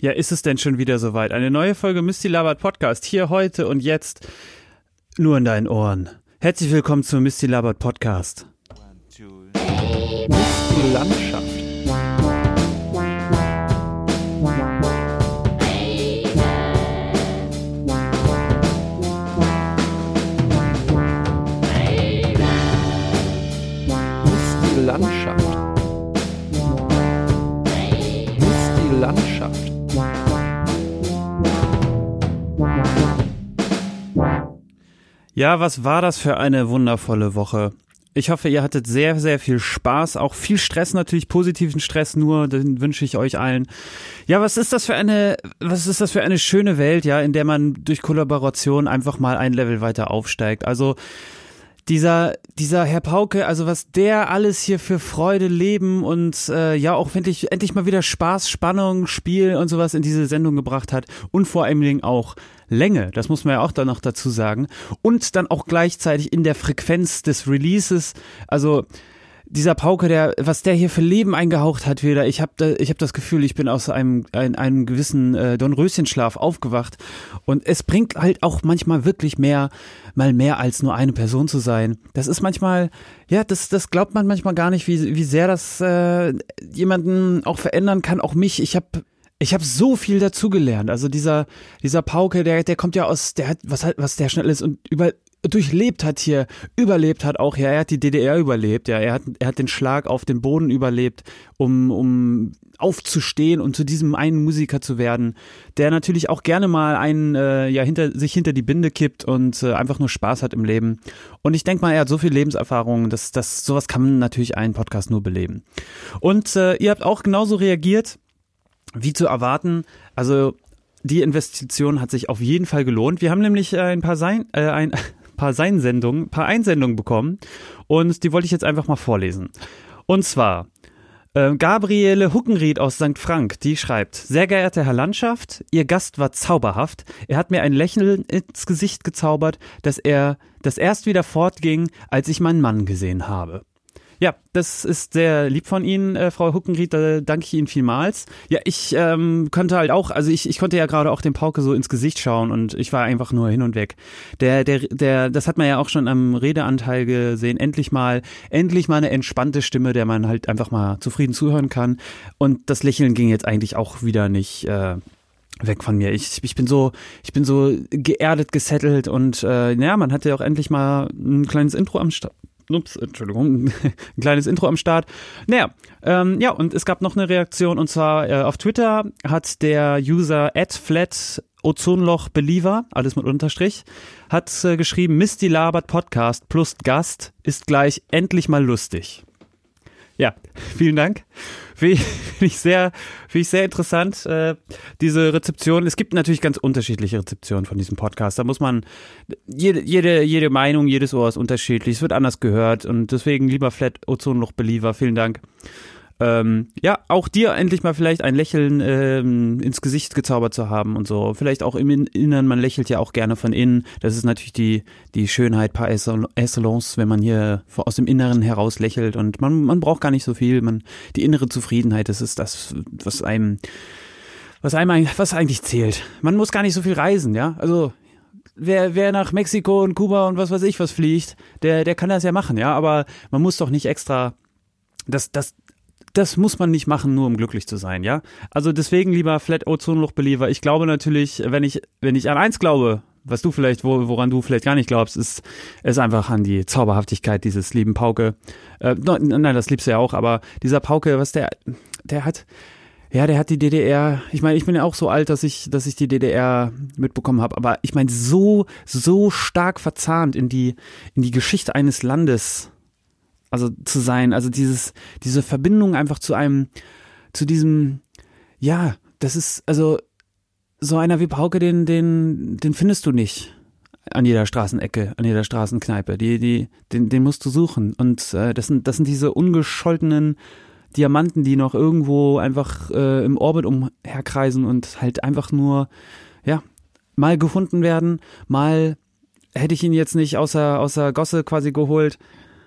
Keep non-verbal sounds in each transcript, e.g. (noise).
Ja, ist es denn schon wieder soweit? Eine neue Folge Misty Labert Podcast hier heute und jetzt nur in deinen Ohren. Herzlich willkommen zum Misty Labert Podcast. Misty Landschaft. Ja, was war das für eine wundervolle Woche? Ich hoffe, ihr hattet sehr, sehr viel Spaß, auch viel Stress natürlich, positiven Stress nur, den wünsche ich euch allen. Ja, was ist das für eine, was ist das für eine schöne Welt, ja, in der man durch Kollaboration einfach mal ein Level weiter aufsteigt. Also, dieser, dieser Herr Pauke, also was der alles hier für Freude, Leben und äh, ja auch endlich, endlich mal wieder Spaß, Spannung, Spiel und sowas in diese Sendung gebracht hat und vor allen Dingen auch Länge, das muss man ja auch dann noch dazu sagen. Und dann auch gleichzeitig in der Frequenz des Releases, also dieser Pauke, der, was der hier für Leben eingehaucht hat wieder, ich habe da, ich hab das Gefühl, ich bin aus einem, ein, einem gewissen äh, Dornröschenschlaf aufgewacht und es bringt halt auch manchmal wirklich mehr, mal mehr als nur eine Person zu sein. Das ist manchmal, ja, das, das glaubt man manchmal gar nicht, wie, wie sehr das äh, jemanden auch verändern kann, auch mich. Ich habe ich habe so viel dazugelernt. Also dieser dieser Pauke, der der kommt ja aus, der hat was halt was der schnell ist und über durchlebt hat hier, überlebt hat auch, ja, er hat die DDR überlebt, ja, er hat, er hat den Schlag auf den Boden überlebt, um, um aufzustehen und zu diesem einen Musiker zu werden, der natürlich auch gerne mal einen, äh, ja, hinter, sich hinter die Binde kippt und äh, einfach nur Spaß hat im Leben. Und ich denke mal, er hat so viel Lebenserfahrung, dass, dass sowas kann natürlich einen Podcast nur beleben. Und äh, ihr habt auch genauso reagiert, wie zu erwarten. Also die Investition hat sich auf jeden Fall gelohnt. Wir haben nämlich äh, ein paar Sein, äh, ein, paar Seinsendungen, paar Einsendungen bekommen und die wollte ich jetzt einfach mal vorlesen. Und zwar äh, Gabriele Huckenried aus St. Frank, die schreibt, sehr geehrter Herr Landschaft, Ihr Gast war zauberhaft. Er hat mir ein Lächeln ins Gesicht gezaubert, dass er, das erst wieder fortging, als ich meinen Mann gesehen habe. Ja, das ist sehr lieb von Ihnen, äh, Frau Huckenried, da danke ich Ihnen vielmals. Ja, ich ähm, konnte halt auch, also ich, ich konnte ja gerade auch dem Pauke so ins Gesicht schauen und ich war einfach nur hin und weg. Der, der, der, das hat man ja auch schon am Redeanteil gesehen, endlich mal, endlich mal eine entspannte Stimme, der man halt einfach mal zufrieden zuhören kann. Und das Lächeln ging jetzt eigentlich auch wieder nicht. Äh, weg von mir. Ich, ich bin so, ich bin so geerdet, gesettelt und äh, ja, man hatte ja auch endlich mal ein kleines Intro am Start. Ups, Entschuldigung, (laughs) ein kleines Intro am Start. Naja, ähm, ja, und es gab noch eine Reaktion und zwar äh, auf Twitter hat der User @flat Ozonloch Believer, alles mit Unterstrich, hat äh, geschrieben, Misty labert Podcast plus Gast ist gleich endlich mal lustig. Ja, (laughs) vielen Dank. (laughs) Finde ich sehr, finde ich sehr interessant, äh, diese Rezeption. Es gibt natürlich ganz unterschiedliche Rezeptionen von diesem Podcast. Da muss man, jede, jede, jede Meinung, jedes Ohr ist unterschiedlich. Es wird anders gehört und deswegen lieber Flat Ozonloch Believer. Vielen Dank. Ähm, ja, auch dir endlich mal vielleicht ein Lächeln ähm, ins Gesicht gezaubert zu haben und so. Vielleicht auch im Inneren, man lächelt ja auch gerne von innen. Das ist natürlich die, die Schönheit par excellence, wenn man hier aus dem Inneren heraus lächelt und man, man braucht gar nicht so viel. Man, die innere Zufriedenheit, das ist das, was einem, was einem, was eigentlich zählt. Man muss gar nicht so viel reisen, ja. Also, wer, wer nach Mexiko und Kuba und was weiß ich was fliegt, der, der kann das ja machen, ja. Aber man muss doch nicht extra das, das, das muss man nicht machen, nur um glücklich zu sein, ja? Also deswegen lieber Flat Ozonloch Believer. Ich glaube natürlich, wenn ich, wenn ich an eins glaube, was du vielleicht, wo, woran du vielleicht gar nicht glaubst, ist, ist einfach an die Zauberhaftigkeit dieses lieben Pauke. Äh, nein, das liebst du ja auch, aber dieser Pauke, was der, der hat, ja, der hat die DDR, ich meine, ich bin ja auch so alt, dass ich, dass ich die DDR mitbekommen habe, aber ich meine, so, so stark verzahnt in die, in die Geschichte eines Landes also zu sein, also dieses, diese Verbindung einfach zu einem, zu diesem, ja, das ist, also so einer wie Pauke, den, den, den findest du nicht an jeder Straßenecke, an jeder Straßenkneipe. Die, die, den, den musst du suchen. Und äh, das sind, das sind diese ungescholtenen Diamanten, die noch irgendwo einfach äh, im Orbit umherkreisen und halt einfach nur, ja, mal gefunden werden, mal hätte ich ihn jetzt nicht außer, außer Gosse quasi geholt,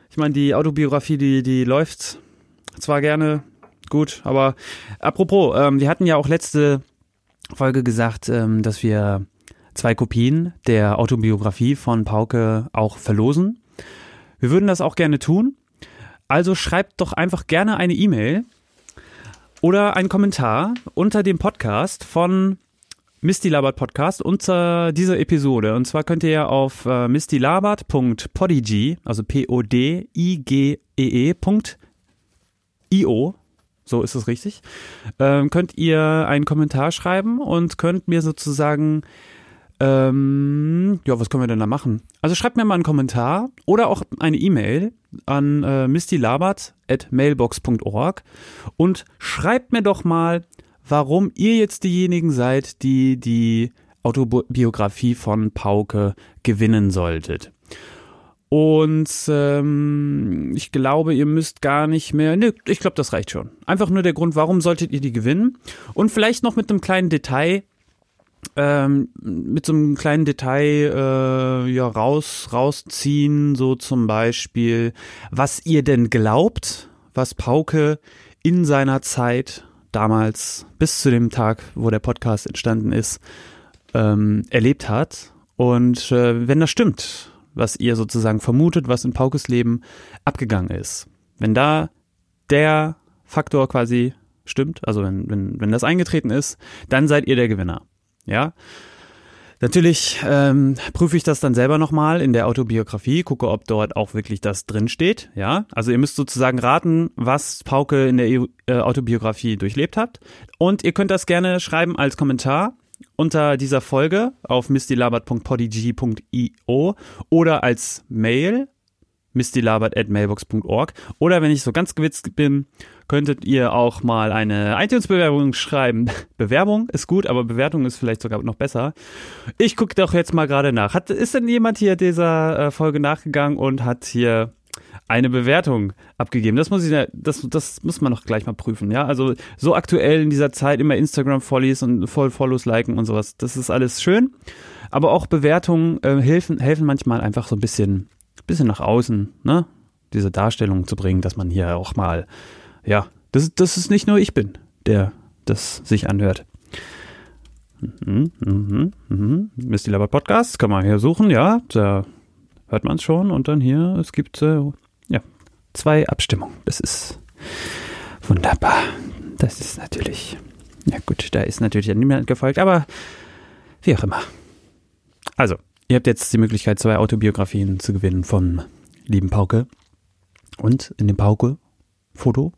ich meine, die Autobiografie, die, die läuft zwar gerne gut, aber apropos, ähm, wir hatten ja auch letzte, Folge gesagt, ähm, dass wir zwei Kopien der Autobiografie von Pauke auch verlosen. Wir würden das auch gerne tun. Also schreibt doch einfach gerne eine E-Mail oder einen Kommentar unter dem Podcast von Misty Labert Podcast unter dieser Episode. Und zwar könnt ihr ja auf äh, mistylabert.podigy, also P-O-D-I-G-E-E.io, so ist es richtig, ähm, könnt ihr einen Kommentar schreiben und könnt mir sozusagen ähm, ja, was können wir denn da machen? Also schreibt mir mal einen Kommentar oder auch eine E-Mail an äh, mistylabert.mailbox.org und schreibt mir doch mal, warum ihr jetzt diejenigen seid, die die Autobiografie von Pauke gewinnen solltet. Und ähm, ich glaube, ihr müsst gar nicht mehr. Ne, ich glaube, das reicht schon. Einfach nur der Grund, warum solltet ihr die gewinnen? Und vielleicht noch mit einem kleinen Detail, ähm, mit so einem kleinen Detail äh, ja raus rausziehen, so zum Beispiel, was ihr denn glaubt, was Pauke in seiner Zeit damals bis zu dem Tag, wo der Podcast entstanden ist, ähm, erlebt hat. Und äh, wenn das stimmt, was ihr sozusagen vermutet, was in Paukes Leben abgegangen ist, wenn da der Faktor quasi stimmt, also wenn, wenn, wenn das eingetreten ist, dann seid ihr der Gewinner. Ja. Natürlich ähm, prüfe ich das dann selber nochmal in der Autobiografie, gucke, ob dort auch wirklich das drinsteht. Ja, also ihr müsst sozusagen raten, was Pauke in der äh, Autobiografie durchlebt hat. Und ihr könnt das gerne schreiben als Kommentar unter dieser Folge auf mistylabert.podigy.io oder als Mail mistylabert.mailbox.org oder wenn ich so ganz gewitzt bin, könntet ihr auch mal eine iTunes-Bewerbung schreiben. (laughs) Bewerbung ist gut, aber Bewertung ist vielleicht sogar noch besser. Ich gucke doch jetzt mal gerade nach. Hat, ist denn jemand hier dieser äh, Folge nachgegangen und hat hier eine Bewertung abgegeben. Das muss ich, das, das muss man noch gleich mal prüfen, ja. Also so aktuell in dieser Zeit immer Instagram Follies und voll Follows liken und sowas. Das ist alles schön. Aber auch Bewertungen äh, helfen, helfen manchmal einfach so ein bisschen, bisschen nach außen, ne? Diese Darstellung zu bringen, dass man hier auch mal ja, das, das ist nicht nur ich bin, der das sich anhört. Mhm, mhm, mhm. Misty Labert Podcast, kann man hier suchen, ja, da hört man es schon und dann hier, es gibt äh, ja, zwei Abstimmungen. Das ist wunderbar. Das ist natürlich, ja gut, da ist natürlich niemand gefolgt, aber wie auch immer. Also, ihr habt jetzt die Möglichkeit, zwei Autobiografien zu gewinnen vom lieben Pauke. Und in dem Pauke-Foto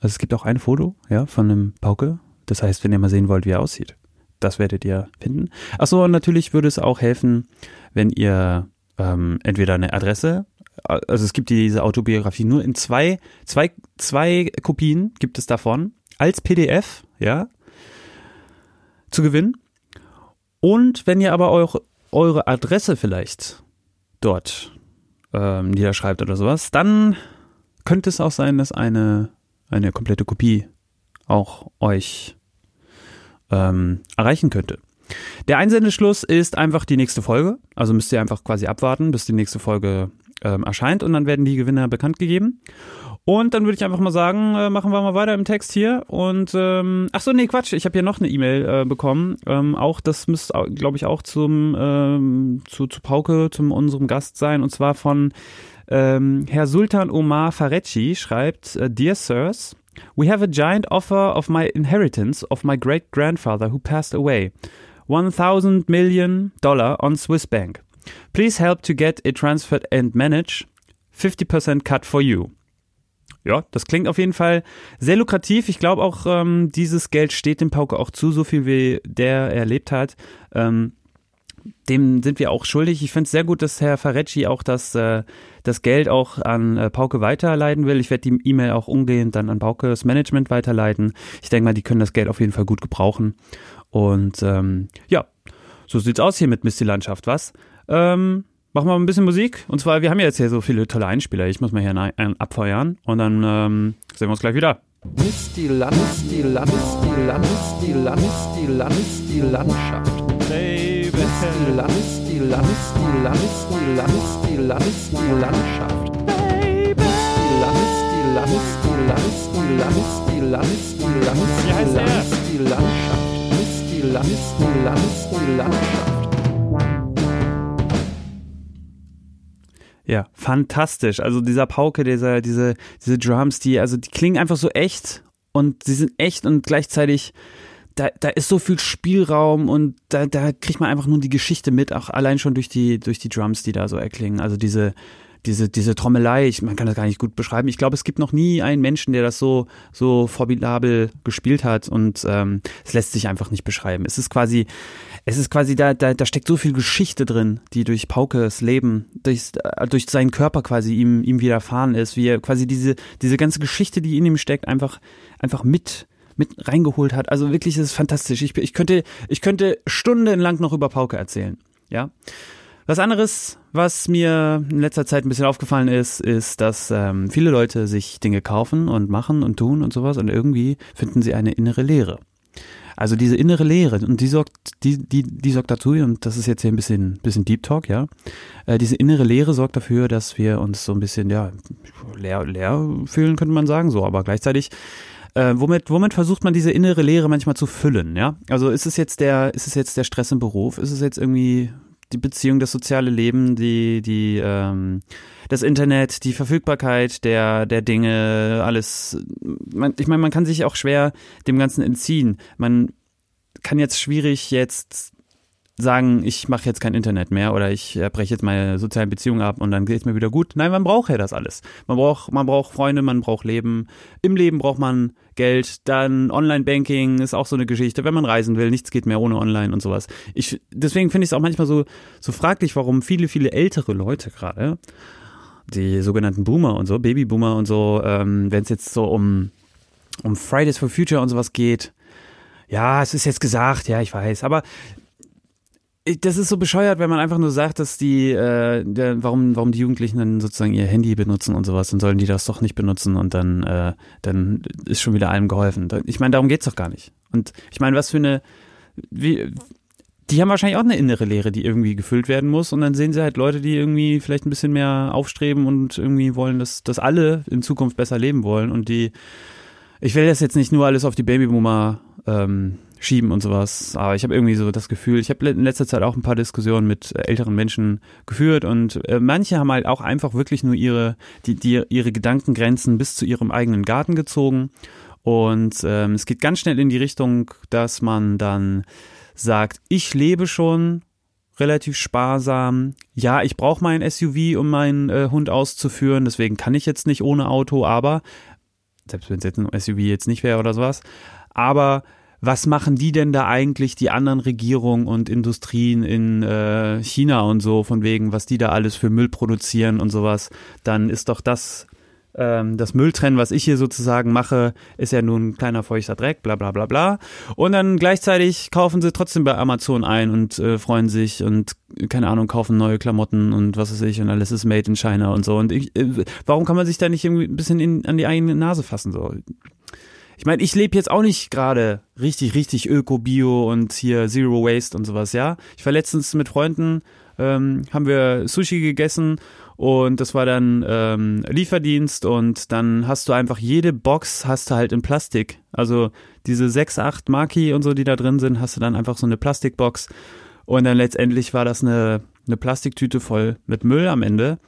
also es gibt auch ein Foto, ja, von einem Pauke. Das heißt, wenn ihr mal sehen wollt, wie er aussieht, das werdet ihr finden. Achso, und natürlich würde es auch helfen, wenn ihr ähm, entweder eine Adresse, also es gibt diese Autobiografie nur in zwei, zwei, zwei Kopien gibt es davon, als PDF, ja, zu gewinnen. Und wenn ihr aber auch eure Adresse vielleicht dort ähm, niederschreibt oder sowas, dann könnte es auch sein, dass eine eine komplette Kopie auch euch ähm, erreichen könnte. Der Einsendeschluss ist einfach die nächste Folge. Also müsst ihr einfach quasi abwarten, bis die nächste Folge ähm, erscheint und dann werden die Gewinner bekannt gegeben. Und dann würde ich einfach mal sagen, äh, machen wir mal weiter im Text hier. Und ähm, ach so, nee, Quatsch, ich habe hier noch eine E-Mail äh, bekommen. Ähm, auch das müsste, glaube ich, auch zum ähm, zu, zu Pauke, zum unserem Gast sein. Und zwar von ähm, Herr Sultan Omar Farecci schreibt, äh, Dear Sirs, we have a giant offer of my inheritance of my great grandfather who passed away. 1000 million dollar on Swiss bank. Please help to get it transferred and manage. 50% cut for you. Ja, das klingt auf jeden Fall sehr lukrativ. Ich glaube auch, ähm, dieses Geld steht dem Pauke auch zu, so viel wie der erlebt hat. Ähm, dem sind wir auch schuldig. Ich finde es sehr gut, dass Herr Farecci auch das, äh, das Geld auch an äh, Pauke weiterleiten will. Ich werde die E-Mail auch umgehend dann an Paukes Management weiterleiten. Ich denke mal, die können das Geld auf jeden Fall gut gebrauchen. Und ähm, ja, so sieht's aus hier mit Misty Landschaft, was? Ähm, machen wir mal ein bisschen Musik. Und zwar, wir haben ja jetzt hier so viele tolle Einspieler. Ich muss mal hier einen abfeuern und dann ähm, sehen wir uns gleich wieder. Misty Land, Misty Land, Misty Land, Misty Land, Misty Land, Misty Landschaft. Baby. Misty Land, Misty Land, Misty Land, Misty Land, Misty Land, Misty Landschaft. Baby. Misty Land, Misty Land, Misty Land, Misty Land, Misty Land, Misty Land, Wie heißt Misty der? Land, Misty Landschaft. Misty die Landes, die Landes, die Landschaft. Ja, fantastisch. Also dieser Pauke, dieser, diese, diese Drums, die, also die klingen einfach so echt und sie sind echt und gleichzeitig da, da ist so viel Spielraum und da, da kriegt man einfach nur die Geschichte mit, auch allein schon durch die, durch die Drums, die da so erklingen. Also diese, diese, diese Trommelei, ich, man kann das gar nicht gut beschreiben. Ich glaube, es gibt noch nie einen Menschen, der das so, so formidabel gespielt hat und ähm, es lässt sich einfach nicht beschreiben. Es ist quasi, es ist quasi, da, da, da steckt so viel Geschichte drin, die durch Paukes Leben, durch, durch seinen Körper quasi ihm, ihm widerfahren ist, wie er quasi diese, diese ganze Geschichte, die in ihm steckt, einfach, einfach mit, mit reingeholt hat. Also wirklich, es ist fantastisch. Ich, ich könnte, ich könnte stundenlang noch über Pauke erzählen. Ja. Was anderes, was mir in letzter Zeit ein bisschen aufgefallen ist, ist, dass ähm, viele Leute sich Dinge kaufen und machen und tun und sowas und irgendwie finden sie eine innere Leere. Also diese innere Leere und die sorgt, die, die, die sorgt dazu, und das ist jetzt hier ein bisschen, bisschen Deep Talk, ja. Äh, diese innere Leere sorgt dafür, dass wir uns so ein bisschen, ja, leer, leer fühlen, könnte man sagen, so, aber gleichzeitig äh, womit, womit versucht man diese innere Leere manchmal zu füllen, ja? Also ist es jetzt der, ist es jetzt der Stress im Beruf? Ist es jetzt irgendwie die Beziehung, das soziale Leben, die, die, ähm, das Internet, die Verfügbarkeit der, der Dinge, alles. Man, ich meine, man kann sich auch schwer dem Ganzen entziehen. Man kann jetzt schwierig jetzt sagen, ich mache jetzt kein Internet mehr oder ich äh, breche jetzt meine sozialen Beziehungen ab und dann geht es mir wieder gut. Nein, man braucht ja das alles. Man braucht, man braucht Freunde, man braucht Leben. Im Leben braucht man Geld. Dann Online-Banking ist auch so eine Geschichte, wenn man reisen will. Nichts geht mehr ohne Online und sowas. Ich, deswegen finde ich es auch manchmal so, so fraglich, warum viele, viele ältere Leute gerade, die sogenannten Boomer und so, Babyboomer und so, ähm, wenn es jetzt so um, um Fridays for Future und sowas geht, ja, es ist jetzt gesagt, ja, ich weiß, aber das ist so bescheuert, wenn man einfach nur sagt, dass die, äh, der, warum, warum die Jugendlichen dann sozusagen ihr Handy benutzen und sowas, dann sollen die das doch nicht benutzen und dann, äh, dann ist schon wieder allem geholfen. Ich meine, darum geht's doch gar nicht. Und ich meine, was für eine, wie, die haben wahrscheinlich auch eine innere Lehre, die irgendwie gefüllt werden muss. Und dann sehen sie halt Leute, die irgendwie vielleicht ein bisschen mehr aufstreben und irgendwie wollen, dass, dass alle in Zukunft besser leben wollen. Und die, ich will das jetzt nicht nur alles auf die Babyboomer ähm, schieben und sowas. Aber ich habe irgendwie so das Gefühl, ich habe in letzter Zeit auch ein paar Diskussionen mit äh, älteren Menschen geführt und äh, manche haben halt auch einfach wirklich nur ihre, die, die, ihre Gedankengrenzen bis zu ihrem eigenen Garten gezogen. Und ähm, es geht ganz schnell in die Richtung, dass man dann sagt, ich lebe schon relativ sparsam. Ja, ich brauche mein SUV, um meinen äh, Hund auszuführen, deswegen kann ich jetzt nicht ohne Auto, aber selbst wenn es jetzt ein SUV jetzt nicht wäre oder sowas, aber was machen die denn da eigentlich, die anderen Regierungen und Industrien in äh, China und so, von wegen, was die da alles für Müll produzieren und sowas, dann ist doch das, ähm, das Mülltrennen, was ich hier sozusagen mache, ist ja nur ein kleiner feuchter Dreck, bla bla bla bla. Und dann gleichzeitig kaufen sie trotzdem bei Amazon ein und äh, freuen sich und, keine Ahnung, kaufen neue Klamotten und was weiß ich und alles ist made in China und so. Und ich, äh, warum kann man sich da nicht irgendwie ein bisschen in, an die eigene Nase fassen? So? Ich meine, ich lebe jetzt auch nicht gerade richtig, richtig Öko-Bio und hier Zero Waste und sowas, ja. Ich war letztens mit Freunden, ähm, haben wir Sushi gegessen und das war dann ähm, Lieferdienst und dann hast du einfach jede Box hast du halt in Plastik. Also diese sechs, acht Maki und so, die da drin sind, hast du dann einfach so eine Plastikbox und dann letztendlich war das eine, eine Plastiktüte voll mit Müll am Ende.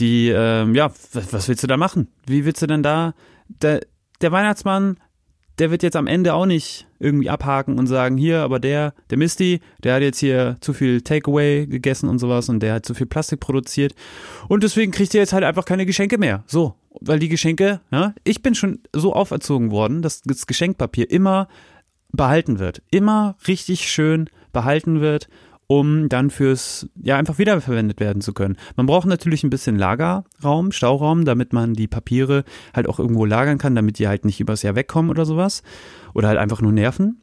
Die, ähm, ja, was, was willst du da machen? Wie willst du denn da, da der Weihnachtsmann, der wird jetzt am Ende auch nicht irgendwie abhaken und sagen, hier, aber der, der Misty, der hat jetzt hier zu viel Takeaway gegessen und sowas und der hat zu viel Plastik produziert. Und deswegen kriegt er jetzt halt einfach keine Geschenke mehr. So, weil die Geschenke, ja, ich bin schon so auferzogen worden, dass das Geschenkpapier immer behalten wird, immer richtig schön behalten wird um dann fürs, ja, einfach wiederverwendet werden zu können. Man braucht natürlich ein bisschen Lagerraum, Stauraum, damit man die Papiere halt auch irgendwo lagern kann, damit die halt nicht übers Jahr wegkommen oder sowas. Oder halt einfach nur nerven.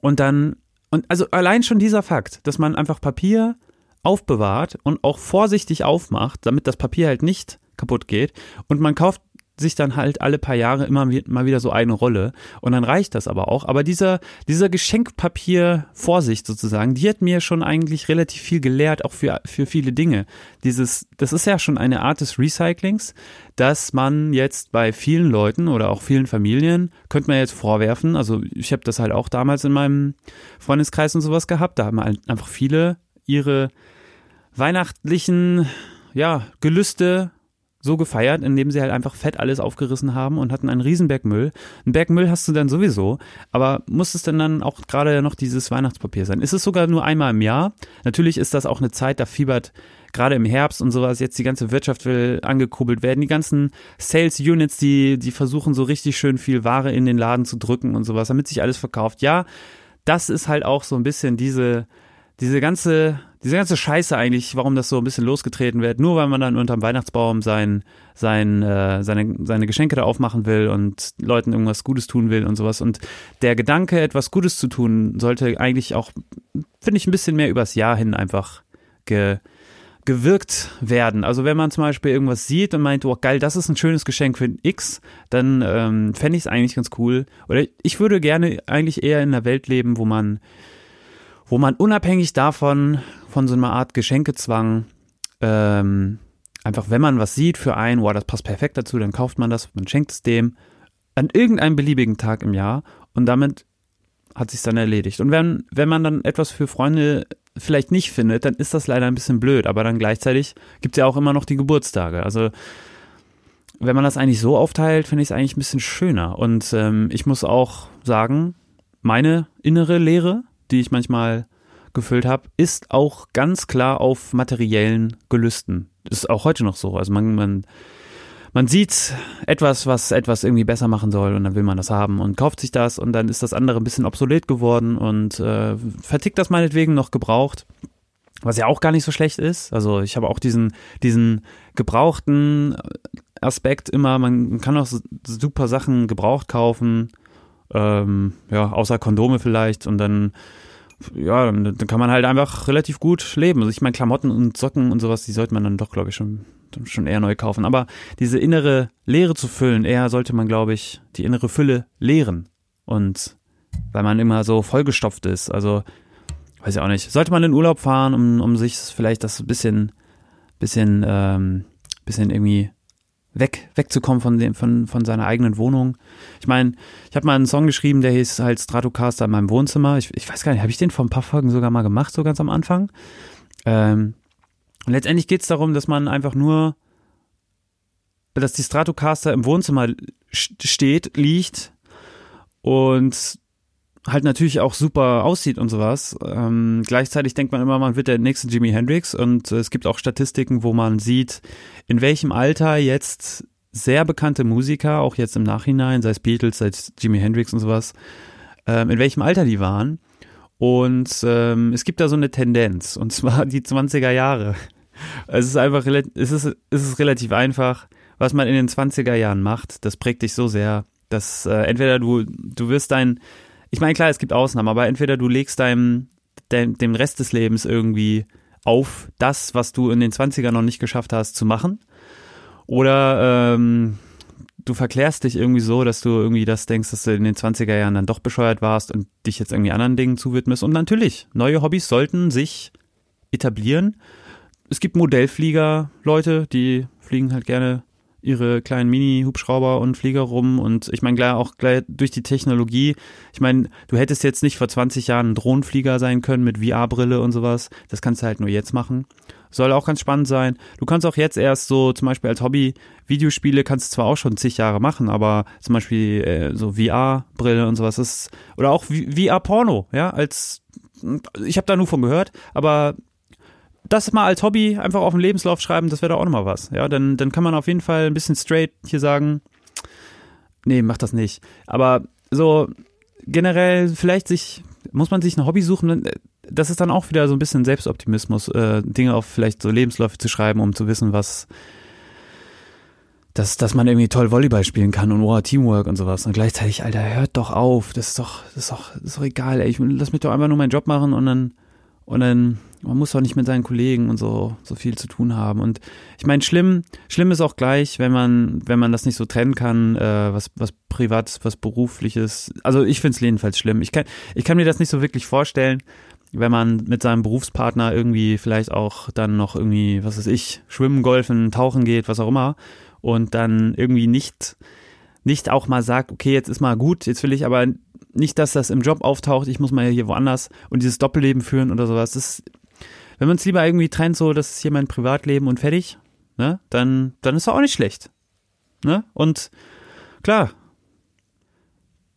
Und dann, und also allein schon dieser Fakt, dass man einfach Papier aufbewahrt und auch vorsichtig aufmacht, damit das Papier halt nicht kaputt geht. Und man kauft sich dann halt alle paar Jahre immer mal wieder so eine Rolle und dann reicht das aber auch. Aber dieser, dieser Geschenkpapier-Vorsicht sozusagen, die hat mir schon eigentlich relativ viel gelehrt, auch für, für viele Dinge. Dieses, das ist ja schon eine Art des Recyclings, dass man jetzt bei vielen Leuten oder auch vielen Familien, könnte man jetzt vorwerfen, also ich habe das halt auch damals in meinem Freundeskreis und sowas gehabt, da haben halt einfach viele ihre weihnachtlichen ja, Gelüste so gefeiert, indem sie halt einfach fett alles aufgerissen haben und hatten einen riesen Berg Müll. Ein Berg Müll hast du dann sowieso, aber muss es denn dann auch gerade noch dieses Weihnachtspapier sein? Ist es sogar nur einmal im Jahr? Natürlich ist das auch eine Zeit, da fiebert gerade im Herbst und sowas jetzt die ganze Wirtschaft will angekurbelt werden. Die ganzen Sales Units, die, die versuchen so richtig schön viel Ware in den Laden zu drücken und sowas, damit sich alles verkauft. Ja, das ist halt auch so ein bisschen diese, diese ganze, diese ganze Scheiße eigentlich, warum das so ein bisschen losgetreten wird, nur weil man dann unterm Weihnachtsbaum sein, sein, äh, seine, seine Geschenke da aufmachen will und Leuten irgendwas Gutes tun will und sowas. Und der Gedanke, etwas Gutes zu tun, sollte eigentlich auch, finde ich, ein bisschen mehr übers Jahr hin einfach ge, gewirkt werden. Also wenn man zum Beispiel irgendwas sieht und meint, oh geil, das ist ein schönes Geschenk für ein X, dann ähm, fände ich es eigentlich ganz cool. Oder ich würde gerne eigentlich eher in einer Welt leben, wo man wo man unabhängig davon, von so einer Art Geschenkezwang, ähm, einfach wenn man was sieht für einen, wow, das passt perfekt dazu, dann kauft man das, man schenkt es dem an irgendeinem beliebigen Tag im Jahr und damit hat sich dann erledigt. Und wenn, wenn man dann etwas für Freunde vielleicht nicht findet, dann ist das leider ein bisschen blöd, aber dann gleichzeitig gibt es ja auch immer noch die Geburtstage. Also wenn man das eigentlich so aufteilt, finde ich es eigentlich ein bisschen schöner. Und ähm, ich muss auch sagen, meine innere Lehre die ich manchmal gefüllt habe, ist auch ganz klar auf materiellen Gelüsten. Ist auch heute noch so. Also man, man, man sieht etwas, was etwas irgendwie besser machen soll und dann will man das haben und kauft sich das und dann ist das andere ein bisschen obsolet geworden und äh, vertickt das meinetwegen noch gebraucht. Was ja auch gar nicht so schlecht ist. Also ich habe auch diesen, diesen gebrauchten Aspekt immer, man kann auch super Sachen gebraucht kaufen ähm, ja, außer Kondome vielleicht und dann ja, dann, kann man halt einfach relativ gut leben. Also ich meine, Klamotten und Socken und sowas, die sollte man dann doch, glaube ich, schon, schon eher neu kaufen. Aber diese innere Leere zu füllen, eher sollte man, glaube ich, die innere Fülle leeren. Und weil man immer so vollgestopft ist. Also, weiß ich auch nicht. Sollte man in Urlaub fahren, um, um sich vielleicht das bisschen, bisschen, ähm, bisschen irgendwie weg, wegzukommen von, dem, von, von seiner eigenen Wohnung. Ich meine, ich habe mal einen Song geschrieben, der hieß halt Stratocaster in meinem Wohnzimmer. Ich, ich weiß gar nicht, habe ich den vor ein paar Folgen sogar mal gemacht, so ganz am Anfang. Ähm, und letztendlich geht es darum, dass man einfach nur, dass die Stratocaster im Wohnzimmer steht, liegt und halt natürlich auch super aussieht und sowas. Ähm, gleichzeitig denkt man immer, man wird der nächste Jimi Hendrix und äh, es gibt auch Statistiken, wo man sieht, in welchem Alter jetzt sehr bekannte Musiker, auch jetzt im Nachhinein, sei es Beatles, sei es Jimi Hendrix und sowas, ähm, in welchem Alter die waren. Und ähm, es gibt da so eine Tendenz, und zwar die 20er Jahre. Es ist einfach, es ist, es ist relativ einfach. Was man in den 20er Jahren macht, das prägt dich so sehr, dass äh, entweder du, du wirst dein, ich meine, klar, es gibt Ausnahmen, aber entweder du legst deinem, deinem, dem Rest des Lebens irgendwie auf das, was du in den 20ern noch nicht geschafft hast, zu machen. Oder ähm, du verklärst dich irgendwie so, dass du irgendwie das denkst, dass du in den 20er Jahren dann doch bescheuert warst und dich jetzt irgendwie anderen Dingen zuwidmest. Und natürlich, neue Hobbys sollten sich etablieren. Es gibt Modellflieger, Leute, die fliegen halt gerne ihre kleinen Mini-Hubschrauber und Flieger rum und ich meine, klar, auch gleich durch die Technologie. Ich meine, du hättest jetzt nicht vor 20 Jahren ein Drohnenflieger sein können mit VR-Brille und sowas. Das kannst du halt nur jetzt machen. Soll auch ganz spannend sein. Du kannst auch jetzt erst so zum Beispiel als Hobby Videospiele kannst du zwar auch schon zig Jahre machen, aber zum Beispiel äh, so VR-Brille und sowas ist oder auch VR-Porno, ja, als ich habe da nur von gehört, aber das mal als Hobby einfach auf den Lebenslauf schreiben, das wäre doch auch nochmal was. Ja, dann, dann kann man auf jeden Fall ein bisschen straight hier sagen, nee, mach das nicht. Aber so generell vielleicht sich, muss man sich ein Hobby suchen, das ist dann auch wieder so ein bisschen Selbstoptimismus, äh, Dinge auf vielleicht so Lebensläufe zu schreiben, um zu wissen, was, dass, dass man irgendwie toll Volleyball spielen kann und oh, Teamwork und sowas. Und gleichzeitig, Alter, hört doch auf, das ist doch, das ist doch, das ist doch egal, ey. Ich lass mich doch einfach nur meinen Job machen und dann, und dann man muss auch nicht mit seinen Kollegen und so so viel zu tun haben. Und ich meine, schlimm, schlimm ist auch gleich, wenn man, wenn man das nicht so trennen kann, äh, was, was privat, was berufliches. Also ich finde es jedenfalls schlimm. Ich kann, ich kann mir das nicht so wirklich vorstellen, wenn man mit seinem Berufspartner irgendwie vielleicht auch dann noch irgendwie, was weiß ich, schwimmen, golfen, tauchen geht, was auch immer, und dann irgendwie nicht, nicht auch mal sagt, okay, jetzt ist mal gut, jetzt will ich aber nicht, dass das im Job auftaucht, ich muss mal hier woanders und dieses Doppelleben führen oder sowas. Das wenn man es lieber irgendwie trennt, so, das ist hier mein Privatleben und fertig, ne, dann, dann ist das auch nicht schlecht. Ne? Und klar,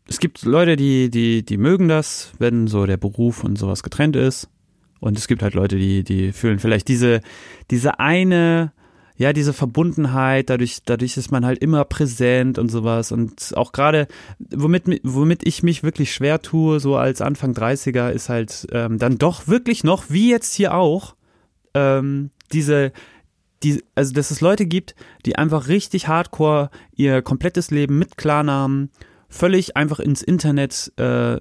es gibt Leute, die, die, die mögen das, wenn so der Beruf und sowas getrennt ist. Und es gibt halt Leute, die, die fühlen vielleicht diese, diese eine ja, diese Verbundenheit, dadurch, dadurch ist man halt immer präsent und sowas. Und auch gerade, womit, womit ich mich wirklich schwer tue, so als Anfang 30er, ist halt ähm, dann doch wirklich noch, wie jetzt hier auch, ähm, diese, die, also dass es Leute gibt, die einfach richtig hardcore ihr komplettes Leben mit Klarnamen völlig einfach ins Internet äh,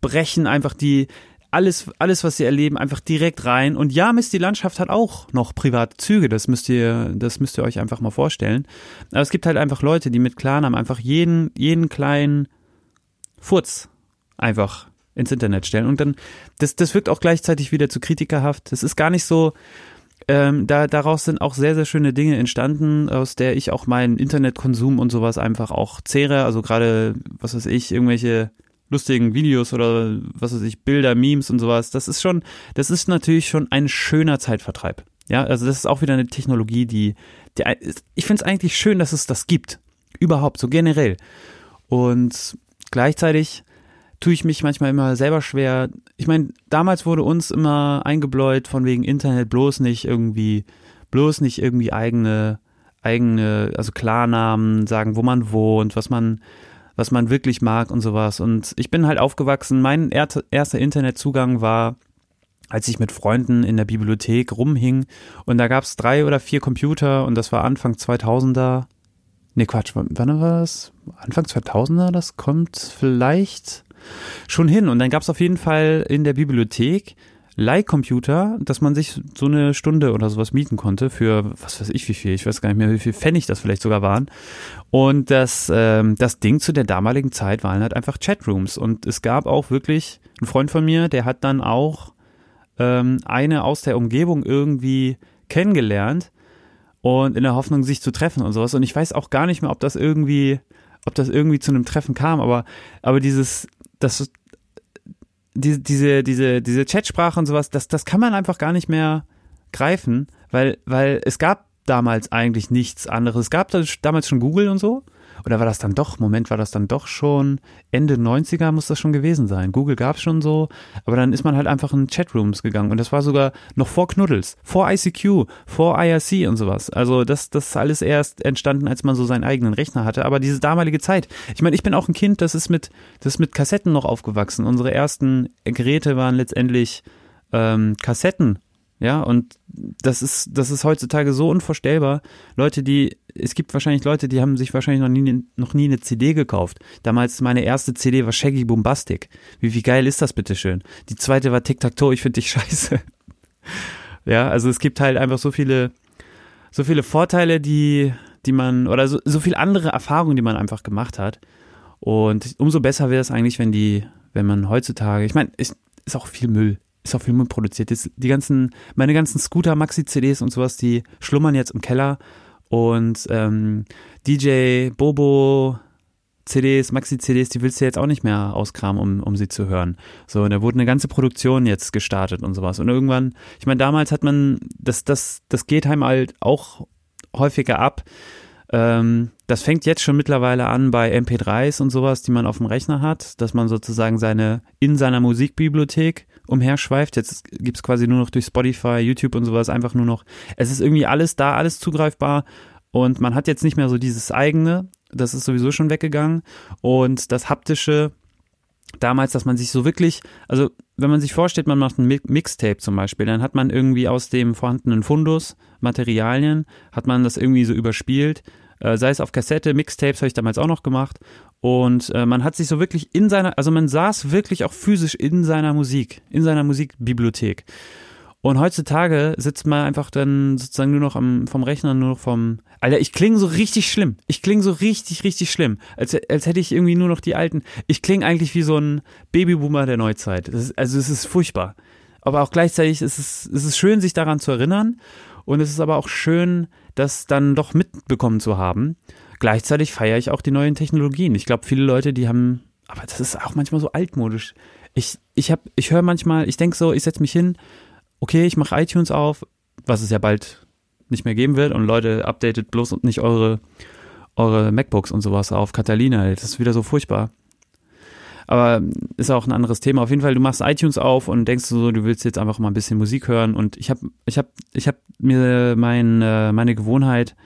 brechen, einfach die alles, alles, was sie erleben, einfach direkt rein. Und ja, Mist, die Landschaft hat auch noch private Züge, das müsst ihr, das müsst ihr euch einfach mal vorstellen. Aber es gibt halt einfach Leute, die mit Klarnamen einfach jeden, jeden kleinen Furz einfach ins Internet stellen. Und dann, das, das wirkt auch gleichzeitig wieder zu kritikerhaft. Das ist gar nicht so, ähm, da, daraus sind auch sehr, sehr schöne Dinge entstanden, aus der ich auch meinen Internetkonsum und sowas einfach auch zehre. Also gerade, was weiß ich, irgendwelche lustigen Videos oder was weiß ich, Bilder, Memes und sowas, das ist schon, das ist natürlich schon ein schöner Zeitvertreib. Ja, also das ist auch wieder eine Technologie, die, die ich finde es eigentlich schön, dass es das gibt. Überhaupt, so generell. Und gleichzeitig tue ich mich manchmal immer selber schwer. Ich meine, damals wurde uns immer eingebläut von wegen Internet bloß nicht irgendwie, bloß nicht irgendwie eigene, eigene, also Klarnamen sagen, wo man wohnt, was man, was man wirklich mag und sowas. Und ich bin halt aufgewachsen. Mein erster Internetzugang war, als ich mit Freunden in der Bibliothek rumhing. Und da gab es drei oder vier Computer und das war Anfang 2000er. Nee, Quatsch, wann war das? Anfang 2000er? Das kommt vielleicht schon hin. Und dann gab es auf jeden Fall in der Bibliothek Leihcomputer, dass man sich so eine Stunde oder sowas mieten konnte für was weiß ich wie viel, ich weiß gar nicht mehr, wie viel Pfennig das vielleicht sogar waren. Und das, ähm, das Ding zu der damaligen Zeit waren halt einfach Chatrooms. Und es gab auch wirklich einen Freund von mir, der hat dann auch ähm, eine aus der Umgebung irgendwie kennengelernt und in der Hoffnung, sich zu treffen und sowas. Und ich weiß auch gar nicht mehr, ob das irgendwie, ob das irgendwie zu einem Treffen kam, aber, aber dieses, das, die, diese, diese, diese Chatsprache und sowas, das, das kann man einfach gar nicht mehr greifen, weil, weil es gab damals eigentlich nichts anderes. Es gab damals schon Google und so. Oder war das dann doch, Moment, war das dann doch schon Ende 90er muss das schon gewesen sein. Google gab es schon so, aber dann ist man halt einfach in Chatrooms gegangen und das war sogar noch vor Knuddels, vor ICQ, vor IRC und sowas. Also das, das ist alles erst entstanden, als man so seinen eigenen Rechner hatte. Aber diese damalige Zeit, ich meine, ich bin auch ein Kind, das ist mit, das ist mit Kassetten noch aufgewachsen. Unsere ersten Geräte waren letztendlich ähm, Kassetten ja, und das ist, das ist heutzutage so unvorstellbar. Leute, die, es gibt wahrscheinlich Leute, die haben sich wahrscheinlich noch nie, noch nie eine CD gekauft. Damals meine erste CD war Shaggy Bombastic. Wie, wie geil ist das bitteschön? Die zweite war Tic Tac Toe, ich finde dich (laughs) scheiße. ja, also es gibt halt einfach so viele, so viele Vorteile, die, die man, oder so, so viel andere Erfahrungen, die man einfach gemacht hat. Und umso besser wäre es eigentlich, wenn die, wenn man heutzutage, ich meine, ist, ist auch viel Müll ist viel Müll produziert. Jetzt die ganzen, meine ganzen Scooter, Maxi-CDs und sowas, die schlummern jetzt im Keller. Und ähm, DJ, Bobo, CDs, Maxi-CDs, die willst du jetzt auch nicht mehr auskramen, um, um sie zu hören. So, und da wurde eine ganze Produktion jetzt gestartet und sowas. Und irgendwann, ich meine, damals hat man, das, das, das geht einem halt auch häufiger ab. Ähm, das fängt jetzt schon mittlerweile an bei MP3s und sowas, die man auf dem Rechner hat, dass man sozusagen seine, in seiner Musikbibliothek umherschweift. Jetzt gibt's quasi nur noch durch Spotify, YouTube und sowas einfach nur noch. Es ist irgendwie alles da, alles zugreifbar und man hat jetzt nicht mehr so dieses eigene. Das ist sowieso schon weggegangen und das haptische damals, dass man sich so wirklich, also wenn man sich vorstellt, man macht ein Mixtape zum Beispiel, dann hat man irgendwie aus dem vorhandenen Fundus Materialien, hat man das irgendwie so überspielt, äh, sei es auf Kassette, Mixtapes habe ich damals auch noch gemacht und äh, man hat sich so wirklich in seiner, also man saß wirklich auch physisch in seiner Musik, in seiner Musikbibliothek. Und heutzutage sitzt man einfach dann sozusagen nur noch am, vom Rechner, nur noch vom. Alter, ich klinge so richtig schlimm. Ich klinge so richtig, richtig schlimm. Als, als hätte ich irgendwie nur noch die alten. Ich klinge eigentlich wie so ein Babyboomer der Neuzeit. Ist, also es ist furchtbar. Aber auch gleichzeitig ist es, es ist schön, sich daran zu erinnern. Und es ist aber auch schön, das dann doch mitbekommen zu haben. Gleichzeitig feiere ich auch die neuen Technologien. Ich glaube, viele Leute, die haben. Aber das ist auch manchmal so altmodisch. Ich, ich, ich höre manchmal, ich denke so, ich setze mich hin okay, ich mache iTunes auf, was es ja bald nicht mehr geben wird und Leute, updatet bloß und nicht eure, eure MacBooks und sowas auf Catalina. Das ist wieder so furchtbar. Aber ist auch ein anderes Thema. Auf jeden Fall, du machst iTunes auf und denkst so, du willst jetzt einfach mal ein bisschen Musik hören. Und ich habe ich hab, ich hab mir mein, äh, meine Gewohnheit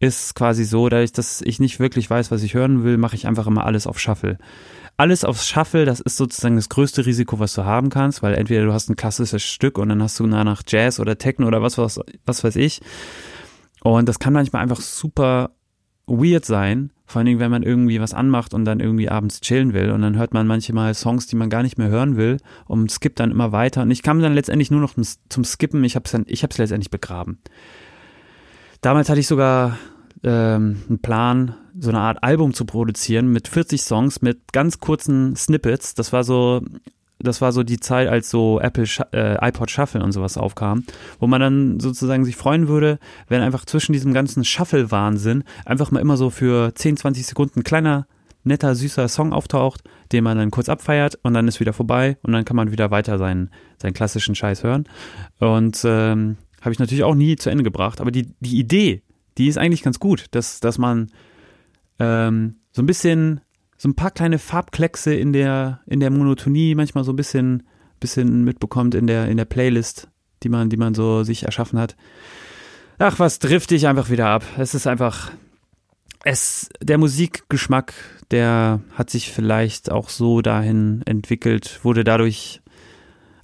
ist quasi so, dadurch, dass ich nicht wirklich weiß, was ich hören will, mache ich einfach immer alles auf Shuffle alles aufs Shuffle, das ist sozusagen das größte Risiko, was du haben kannst, weil entweder du hast ein klassisches Stück und dann hast du nach Jazz oder Techno oder was, was, was weiß ich. Und das kann manchmal einfach super weird sein, vor allen Dingen, wenn man irgendwie was anmacht und dann irgendwie abends chillen will und dann hört man manchmal Songs, die man gar nicht mehr hören will und skippt dann immer weiter und ich kam dann letztendlich nur noch zum Skippen, ich hab's dann, ich hab's letztendlich begraben. Damals hatte ich sogar ähm, einen Plan, so eine Art Album zu produzieren mit 40 Songs, mit ganz kurzen Snippets. Das war so, das war so die Zeit, als so Apple äh, iPod Shuffle und sowas aufkam, wo man dann sozusagen sich freuen würde, wenn einfach zwischen diesem ganzen Shuffle-Wahnsinn einfach mal immer so für 10, 20 Sekunden ein kleiner, netter, süßer Song auftaucht, den man dann kurz abfeiert und dann ist wieder vorbei und dann kann man wieder weiter seinen, seinen klassischen Scheiß hören. Und ähm, habe ich natürlich auch nie zu Ende gebracht, aber die, die Idee, die ist eigentlich ganz gut, dass, dass man ähm, so ein bisschen, so ein paar kleine Farbkleckse in der, in der Monotonie manchmal so ein bisschen, bisschen mitbekommt in der, in der Playlist, die man, die man so sich erschaffen hat. Ach, was drifte ich einfach wieder ab. Es ist einfach, es, der Musikgeschmack, der hat sich vielleicht auch so dahin entwickelt, wurde dadurch,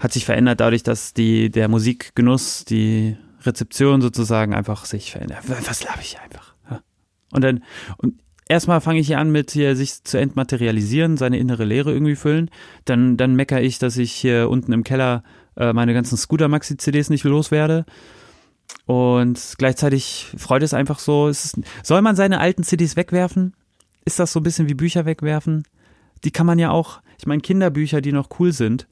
hat sich verändert dadurch, dass die, der Musikgenuss, die Rezeption sozusagen einfach sich verändert. Was labe ich einfach? Und dann, und erstmal fange ich hier an mit hier sich zu entmaterialisieren, seine innere Leere irgendwie füllen. Dann, dann meckere ich, dass ich hier unten im Keller äh, meine ganzen Scooter-Maxi-CDs nicht loswerde. Und gleichzeitig freut es einfach so. Es soll man seine alten CDs wegwerfen? Ist das so ein bisschen wie Bücher wegwerfen? Die kann man ja auch, ich meine, Kinderbücher, die noch cool sind,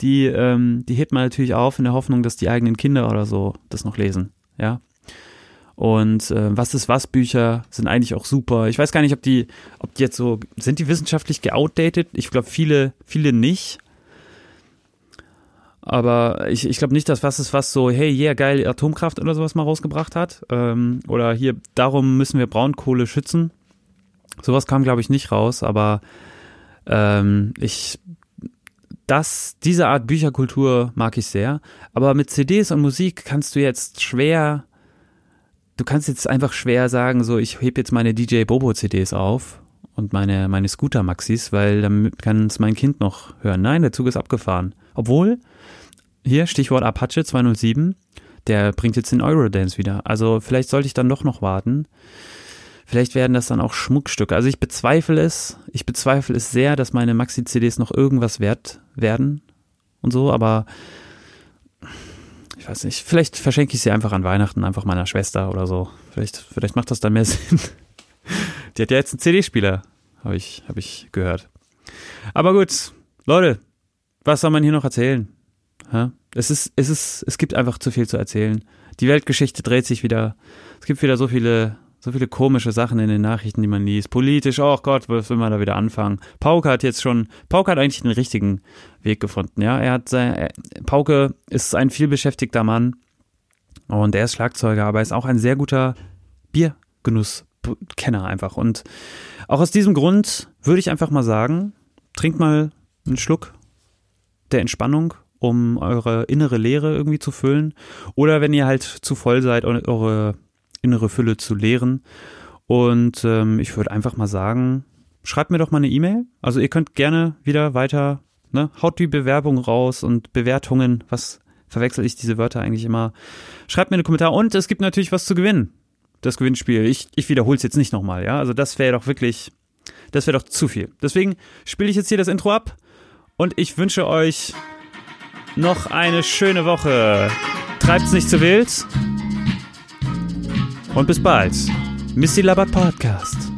die, ähm, die hebt man natürlich auf in der Hoffnung, dass die eigenen Kinder oder so das noch lesen. Ja. Und äh, was ist was Bücher sind eigentlich auch super. Ich weiß gar nicht, ob die, ob die jetzt so, sind die wissenschaftlich geoutdated? Ich glaube, viele, viele nicht. Aber ich, ich glaube nicht, dass was ist was so, hey, yeah, geil, Atomkraft oder sowas mal rausgebracht hat. Ähm, oder hier, darum müssen wir Braunkohle schützen. Sowas kam, glaube ich, nicht raus, aber ähm, ich das, diese Art Bücherkultur mag ich sehr. Aber mit CDs und Musik kannst du jetzt schwer, du kannst jetzt einfach schwer sagen, so, ich heb jetzt meine DJ Bobo CDs auf und meine, meine Scooter Maxis, weil dann kann es mein Kind noch hören. Nein, der Zug ist abgefahren. Obwohl, hier Stichwort Apache 207, der bringt jetzt den Eurodance wieder. Also vielleicht sollte ich dann doch noch warten. Vielleicht werden das dann auch Schmuckstücke. Also ich bezweifle es. Ich bezweifle es sehr, dass meine Maxi-CDs noch irgendwas wert werden und so, aber ich weiß nicht. Vielleicht verschenke ich sie einfach an Weihnachten einfach meiner Schwester oder so. Vielleicht, vielleicht macht das dann mehr (laughs) Sinn. Die hat ja jetzt einen CD-Spieler, habe ich, hab ich gehört. Aber gut, Leute, was soll man hier noch erzählen? Es ist, es ist, es gibt einfach zu viel zu erzählen. Die Weltgeschichte dreht sich wieder. Es gibt wieder so viele so viele komische Sachen in den Nachrichten, die man liest. Politisch, oh Gott, was will man da wieder anfangen? Pauke hat jetzt schon, Pauke hat eigentlich den richtigen Weg gefunden, ja. Er hat sein, er, Pauke ist ein vielbeschäftigter Mann und er ist Schlagzeuger, aber er ist auch ein sehr guter Biergenusskenner einfach. Und auch aus diesem Grund würde ich einfach mal sagen, trinkt mal einen Schluck der Entspannung um eure innere Leere irgendwie zu füllen. Oder wenn ihr halt zu voll seid, eure innere Fülle zu leeren. Und ähm, ich würde einfach mal sagen, schreibt mir doch mal eine E-Mail. Also ihr könnt gerne wieder weiter, ne, haut die Bewerbung raus und Bewertungen, was verwechsel ich diese Wörter eigentlich immer. Schreibt mir einen Kommentar und es gibt natürlich was zu gewinnen. Das Gewinnspiel. Ich, ich wiederhole es jetzt nicht nochmal, ja. Also das wäre doch wirklich, das wäre doch zu viel. Deswegen spiele ich jetzt hier das Intro ab und ich wünsche euch noch eine schöne Woche. Treibt's nicht zu wild. Und bis bald. Missy Labat Podcast.